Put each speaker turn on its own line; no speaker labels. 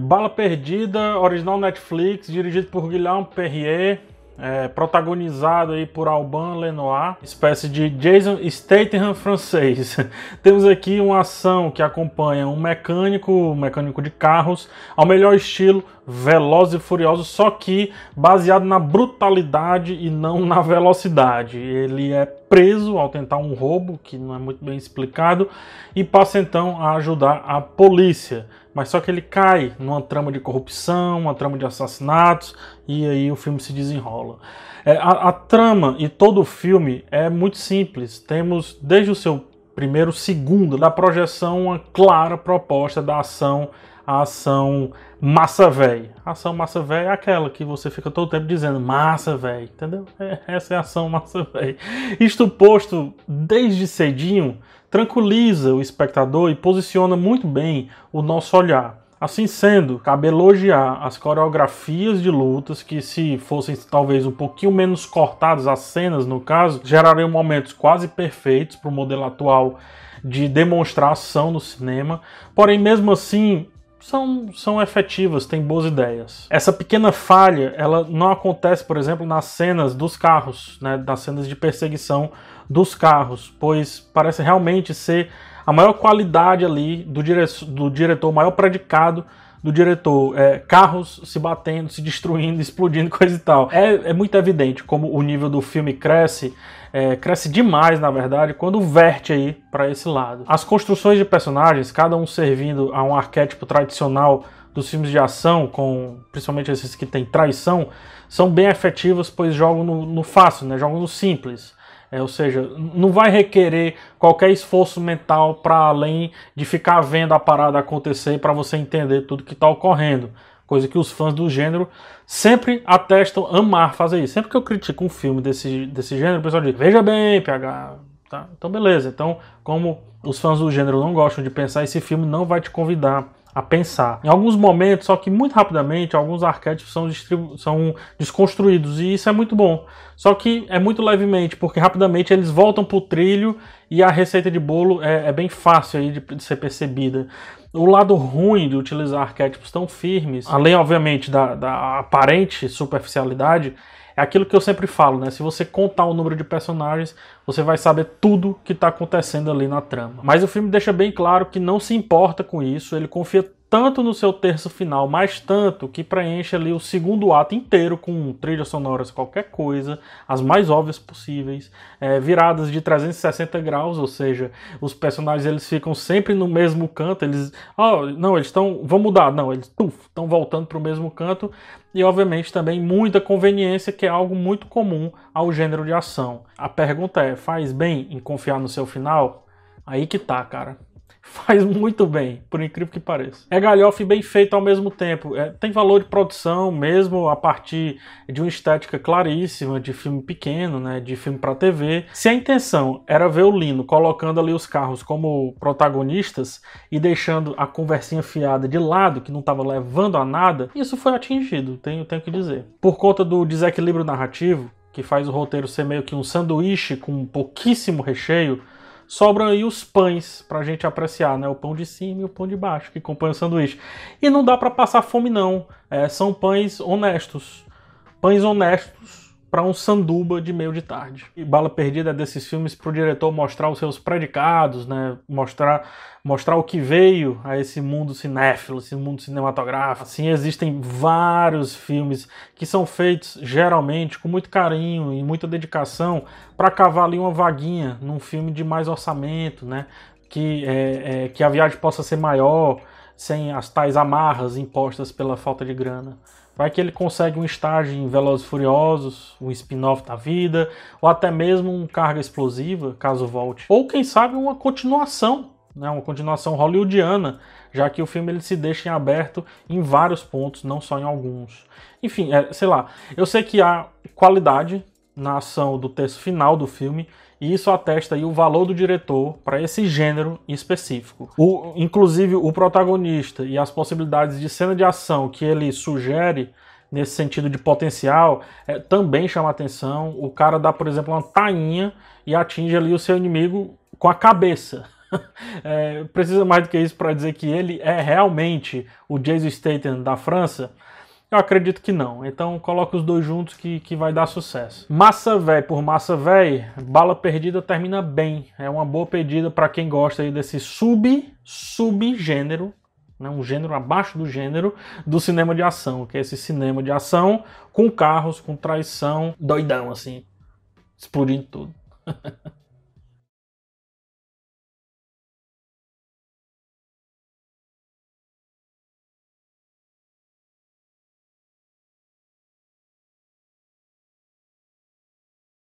Bala Perdida, original Netflix, dirigido por Guilherme Perrier, é, protagonizado aí por Alban Lenoir, espécie de Jason Statham francês. Temos aqui uma ação que acompanha um mecânico, um mecânico de carros, ao melhor estilo Velozes e Furiosos, só que baseado na brutalidade e não na velocidade. Ele é preso ao tentar um roubo, que não é muito bem explicado, e passa então a ajudar a polícia mas só que ele cai numa trama de corrupção, uma trama de assassinatos, e aí o filme se desenrola. É, a, a, trama e todo o filme é muito simples. Temos, desde o seu primeiro segundo da projeção, uma clara proposta da ação, a ação massa véi. A ação massa véi é aquela que você fica todo tempo dizendo massa véi, entendeu? É, essa é a ação massa véi. Isto posto desde cedinho, tranquiliza o espectador e posiciona muito bem o nosso olhar. Assim sendo, cabe elogiar as coreografias de lutas que, se fossem talvez um pouquinho menos cortadas, as cenas no caso, gerariam momentos quase perfeitos para o modelo atual de demonstração no cinema. Porém, mesmo assim, são, são efetivas, têm boas ideias. Essa pequena falha, ela não acontece, por exemplo, nas cenas dos carros, né, nas cenas de perseguição dos carros, pois parece realmente ser a maior qualidade ali do, dire do diretor, o maior predicado do diretor. É, carros se batendo, se destruindo, explodindo, coisa e tal. É, é muito evidente como o nível do filme cresce é, cresce demais, na verdade, quando verte aí para esse lado. As construções de personagens, cada um servindo a um arquétipo tradicional dos filmes de ação, com principalmente esses que têm traição, são bem efetivas, pois jogam no, no fácil, né? jogam no simples. É, ou seja, não vai requerer qualquer esforço mental para além de ficar vendo a parada acontecer para você entender tudo que está ocorrendo coisa que os fãs do gênero sempre atestam amar fazer isso. Sempre que eu critico um filme desse, desse gênero, o pessoal diz: Veja bem, PH. Tá? Então, beleza. Então, como os fãs do gênero não gostam de pensar, esse filme não vai te convidar a pensar. Em alguns momentos, só que muito rapidamente, alguns arquétipos são, são desconstruídos e isso é muito bom. Só que é muito levemente, porque rapidamente eles voltam para o trilho e a receita de bolo é, é bem fácil aí de, de, ser percebida. O lado ruim de utilizar arquétipos tão firmes, além obviamente da, da aparente superficialidade, é aquilo que eu sempre falo, né? Se você contar o número de personagens, você vai saber tudo que está acontecendo ali na trama. Mas o filme deixa bem claro que não se importa com isso, ele confia tanto no seu terço final, mais tanto que preenche ali o segundo ato inteiro com trilhas sonoras, qualquer coisa, as mais óbvias possíveis, é, viradas de 360 graus, ou seja, os personagens eles ficam sempre no mesmo canto, eles, oh, não, eles estão, vão mudar, não, eles estão voltando para o mesmo canto, e obviamente também muita conveniência, que é algo muito comum ao gênero de ação. A pergunta é, faz bem em confiar no seu final? Aí que tá, cara faz muito bem, por incrível que pareça. É galhofa e bem feito ao mesmo tempo. É, tem valor de produção mesmo a partir de uma estética claríssima de filme pequeno, né, de filme para TV. Se a intenção era ver o Lino colocando ali os carros como protagonistas e deixando a conversinha fiada de lado, que não estava levando a nada, isso foi atingido, tenho, tenho que dizer. Por conta do desequilíbrio narrativo, que faz o roteiro ser meio que um sanduíche com pouquíssimo recheio, sobram aí os pães para a gente apreciar, né? O pão de cima e o pão de baixo que compõem o sanduíche. E não dá para passar fome não. É, são pães honestos, pães honestos para um sanduba de meio de tarde. E Bala Perdida é desses filmes para o diretor mostrar os seus predicados, né? mostrar, mostrar o que veio a esse mundo cinéfilo, esse mundo cinematográfico. Assim, existem vários filmes que são feitos geralmente com muito carinho e muita dedicação para cavar ali uma vaguinha num filme de mais orçamento, né? que, é, é, que a viagem possa ser maior, sem as tais amarras impostas pela falta de grana. Vai que ele consegue um estágio em Velozes Furiosos, um spin-off da vida, ou até mesmo um carga explosiva, caso volte. Ou quem sabe uma continuação, né, uma continuação hollywoodiana, já que o filme ele se deixa em aberto em vários pontos, não só em alguns. Enfim, é, sei lá, eu sei que há qualidade na ação do texto final do filme, e isso atesta o valor do diretor para esse gênero específico. O, inclusive, o protagonista e as possibilidades de cena de ação que ele sugere nesse sentido de potencial é, também chama atenção. O cara dá, por exemplo, uma tainha e atinge ali o seu inimigo com a cabeça. é, precisa mais do que isso para dizer que ele é realmente o Jason Statham da França? Eu acredito que não. Então coloca os dois juntos que, que vai dar sucesso. Massa Véi por Massa Véi, Bala Perdida termina bem. É uma boa pedida para quem gosta aí desse sub subgênero, né, um gênero abaixo do gênero do cinema de ação, que é esse cinema de ação com carros, com traição, doidão assim, explodindo tudo.